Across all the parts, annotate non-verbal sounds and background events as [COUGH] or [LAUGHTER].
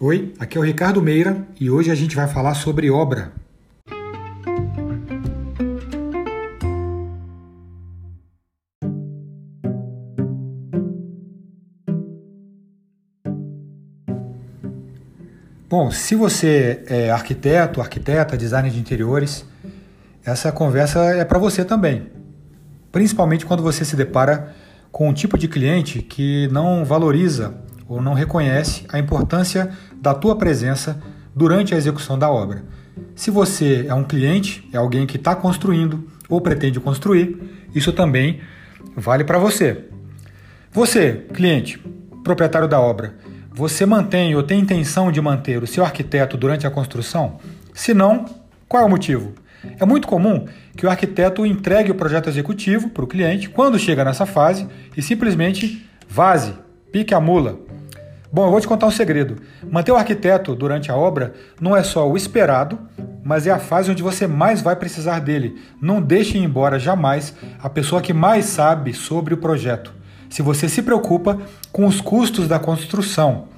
Oi, aqui é o Ricardo Meira e hoje a gente vai falar sobre obra. Bom, se você é arquiteto, arquiteta, designer de interiores, essa conversa é para você também. Principalmente quando você se depara com um tipo de cliente que não valoriza ou não reconhece a importância da tua presença durante a execução da obra. Se você é um cliente, é alguém que está construindo ou pretende construir, isso também vale para você. Você, cliente, proprietário da obra, você mantém ou tem intenção de manter o seu arquiteto durante a construção? Se não, qual é o motivo? É muito comum que o arquiteto entregue o projeto executivo para o cliente quando chega nessa fase e simplesmente vaze, pique a mula, Bom, eu vou te contar um segredo. Manter o arquiteto durante a obra não é só o esperado, mas é a fase onde você mais vai precisar dele. Não deixe ir embora jamais a pessoa que mais sabe sobre o projeto. Se você se preocupa com os custos da construção.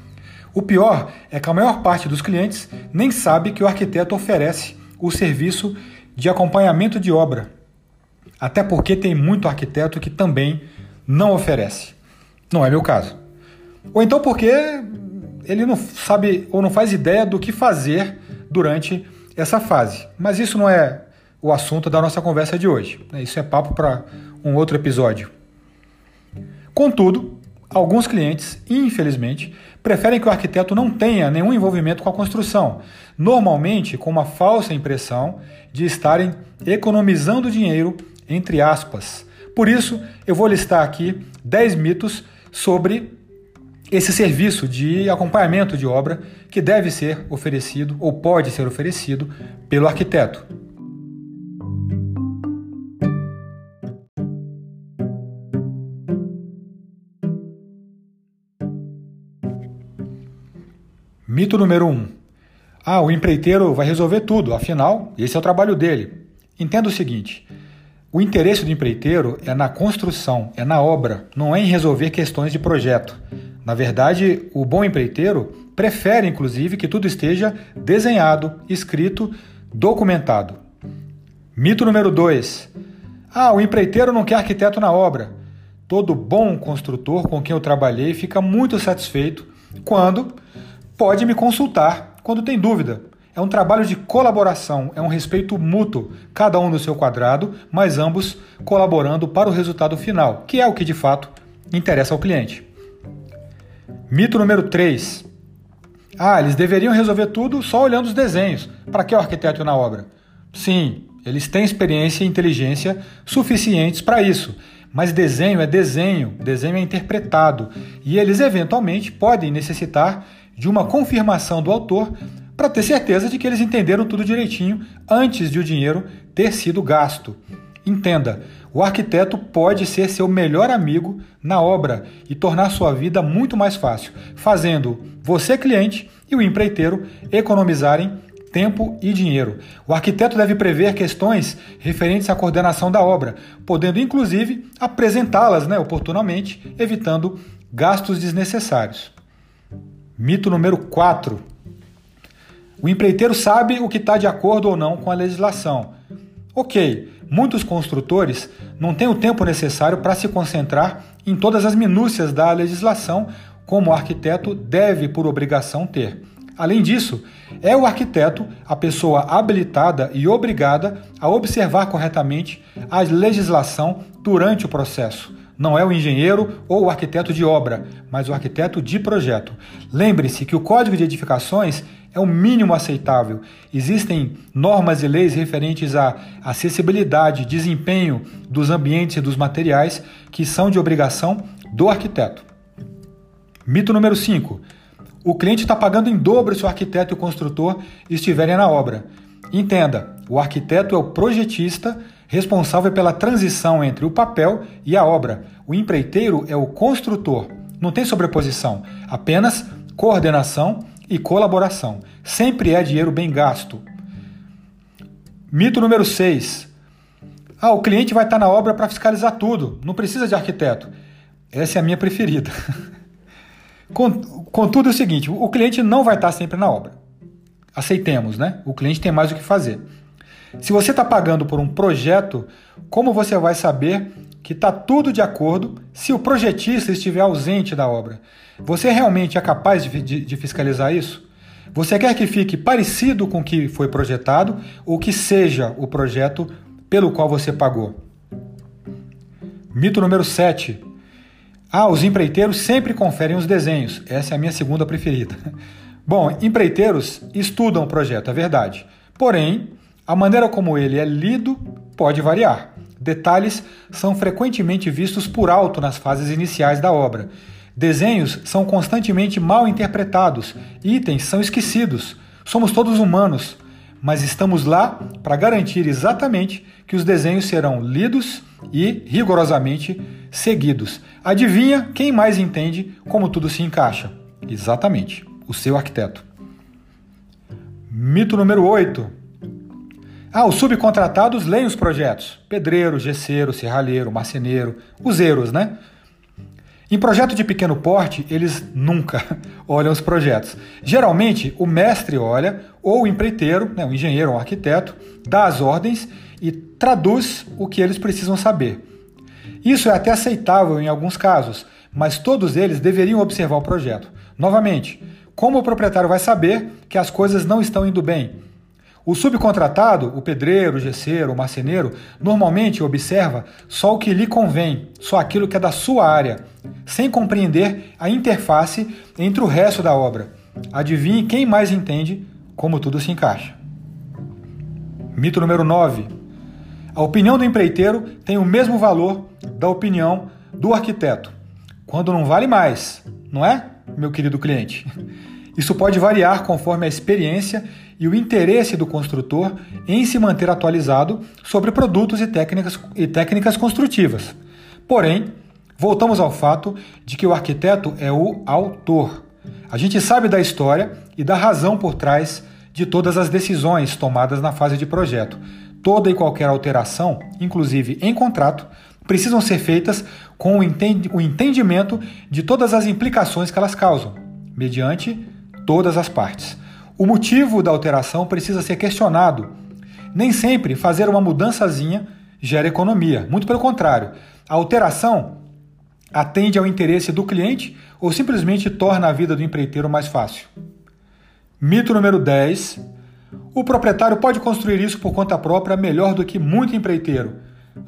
O pior é que a maior parte dos clientes nem sabe que o arquiteto oferece o serviço de acompanhamento de obra. Até porque tem muito arquiteto que também não oferece. Não é meu caso. Ou então porque ele não sabe ou não faz ideia do que fazer durante essa fase. Mas isso não é o assunto da nossa conversa de hoje. Né? Isso é papo para um outro episódio. Contudo, alguns clientes, infelizmente, preferem que o arquiteto não tenha nenhum envolvimento com a construção, normalmente com uma falsa impressão de estarem economizando dinheiro, entre aspas. Por isso, eu vou listar aqui 10 mitos sobre esse serviço de acompanhamento de obra que deve ser oferecido ou pode ser oferecido pelo arquiteto. Mito número 1. Um. Ah, o empreiteiro vai resolver tudo, afinal, esse é o trabalho dele. Entenda o seguinte: o interesse do empreiteiro é na construção, é na obra, não é em resolver questões de projeto. Na verdade, o bom empreiteiro prefere, inclusive, que tudo esteja desenhado, escrito, documentado. Mito número 2. Ah, o empreiteiro não quer arquiteto na obra. Todo bom construtor com quem eu trabalhei fica muito satisfeito quando pode me consultar quando tem dúvida. É um trabalho de colaboração, é um respeito mútuo, cada um no seu quadrado, mas ambos colaborando para o resultado final, que é o que de fato interessa ao cliente. Mito número 3. Ah, eles deveriam resolver tudo só olhando os desenhos. Para que o arquiteto na obra? Sim, eles têm experiência e inteligência suficientes para isso. Mas desenho é desenho, desenho é interpretado. E eles eventualmente podem necessitar de uma confirmação do autor para ter certeza de que eles entenderam tudo direitinho antes de o dinheiro ter sido gasto. Entenda, o arquiteto pode ser seu melhor amigo na obra e tornar sua vida muito mais fácil, fazendo você, cliente, e o empreiteiro economizarem tempo e dinheiro. O arquiteto deve prever questões referentes à coordenação da obra, podendo inclusive apresentá-las né, oportunamente, evitando gastos desnecessários. Mito número 4. O empreiteiro sabe o que está de acordo ou não com a legislação. Ok, muitos construtores não têm o tempo necessário para se concentrar em todas as minúcias da legislação, como o arquiteto deve, por obrigação, ter. Além disso, é o arquiteto a pessoa habilitada e obrigada a observar corretamente a legislação durante o processo. Não é o engenheiro ou o arquiteto de obra, mas o arquiteto de projeto. Lembre-se que o Código de Edificações é o mínimo aceitável. Existem normas e leis referentes à acessibilidade, desempenho dos ambientes e dos materiais que são de obrigação do arquiteto. Mito número 5. O cliente está pagando em dobro se o arquiteto e o construtor estiverem na obra. Entenda, o arquiteto é o projetista responsável pela transição entre o papel e a obra. O empreiteiro é o construtor. Não tem sobreposição, apenas coordenação e colaboração. Sempre é dinheiro bem gasto. Mito número 6. Ah, o cliente vai estar na obra para fiscalizar tudo, não precisa de arquiteto. Essa é a minha preferida. [LAUGHS] Contudo, é o seguinte: o cliente não vai estar sempre na obra. Aceitemos, né? O cliente tem mais o que fazer. Se você está pagando por um projeto, como você vai saber que está tudo de acordo se o projetista estiver ausente da obra? Você realmente é capaz de, de, de fiscalizar isso? Você quer que fique parecido com o que foi projetado ou que seja o projeto pelo qual você pagou? Mito número 7. Ah, os empreiteiros sempre conferem os desenhos. Essa é a minha segunda preferida. [LAUGHS] Bom, empreiteiros estudam o projeto, é verdade. Porém, a maneira como ele é lido pode variar. Detalhes são frequentemente vistos por alto nas fases iniciais da obra. Desenhos são constantemente mal interpretados, itens são esquecidos. Somos todos humanos, mas estamos lá para garantir exatamente que os desenhos serão lidos e rigorosamente seguidos. Adivinha quem mais entende como tudo se encaixa? Exatamente, o seu arquiteto. Mito número 8. Ah, os subcontratados leem os projetos. Pedreiro, gesseiro, serralheiro, marceneiro, os eros, né? Em projeto de pequeno porte, eles nunca [LAUGHS] olham os projetos. Geralmente, o mestre olha, ou o empreiteiro, né, o engenheiro o arquiteto, dá as ordens e traduz o que eles precisam saber. Isso é até aceitável em alguns casos, mas todos eles deveriam observar o projeto. Novamente, como o proprietário vai saber que as coisas não estão indo bem? O subcontratado, o pedreiro, o gesseiro, o marceneiro, normalmente observa só o que lhe convém, só aquilo que é da sua área, sem compreender a interface entre o resto da obra. Adivinhe quem mais entende como tudo se encaixa. Mito número 9. A opinião do empreiteiro tem o mesmo valor da opinião do arquiteto, quando não vale mais, não é, meu querido cliente? Isso pode variar conforme a experiência e o interesse do construtor em se manter atualizado sobre produtos e técnicas, e técnicas construtivas. Porém, voltamos ao fato de que o arquiteto é o autor. A gente sabe da história e da razão por trás de todas as decisões tomadas na fase de projeto. Toda e qualquer alteração, inclusive em contrato, precisam ser feitas com o entendimento de todas as implicações que elas causam, mediante todas as partes. O motivo da alteração precisa ser questionado. Nem sempre fazer uma mudançazinha gera economia, muito pelo contrário. A alteração atende ao interesse do cliente ou simplesmente torna a vida do empreiteiro mais fácil. Mito número 10. O proprietário pode construir isso por conta própria melhor do que muito empreiteiro.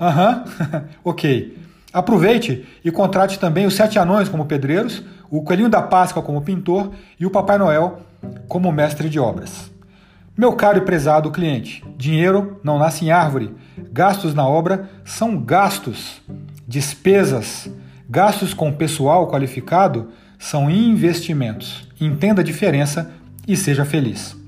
Aham, uhum. [LAUGHS] ok. Aproveite e contrate também os sete anões como pedreiros, o coelhinho da Páscoa como pintor e o Papai Noel como mestre de obras. Meu caro e prezado cliente, dinheiro não nasce em árvore. Gastos na obra são gastos. Despesas, gastos com pessoal qualificado são investimentos. Entenda a diferença e seja feliz.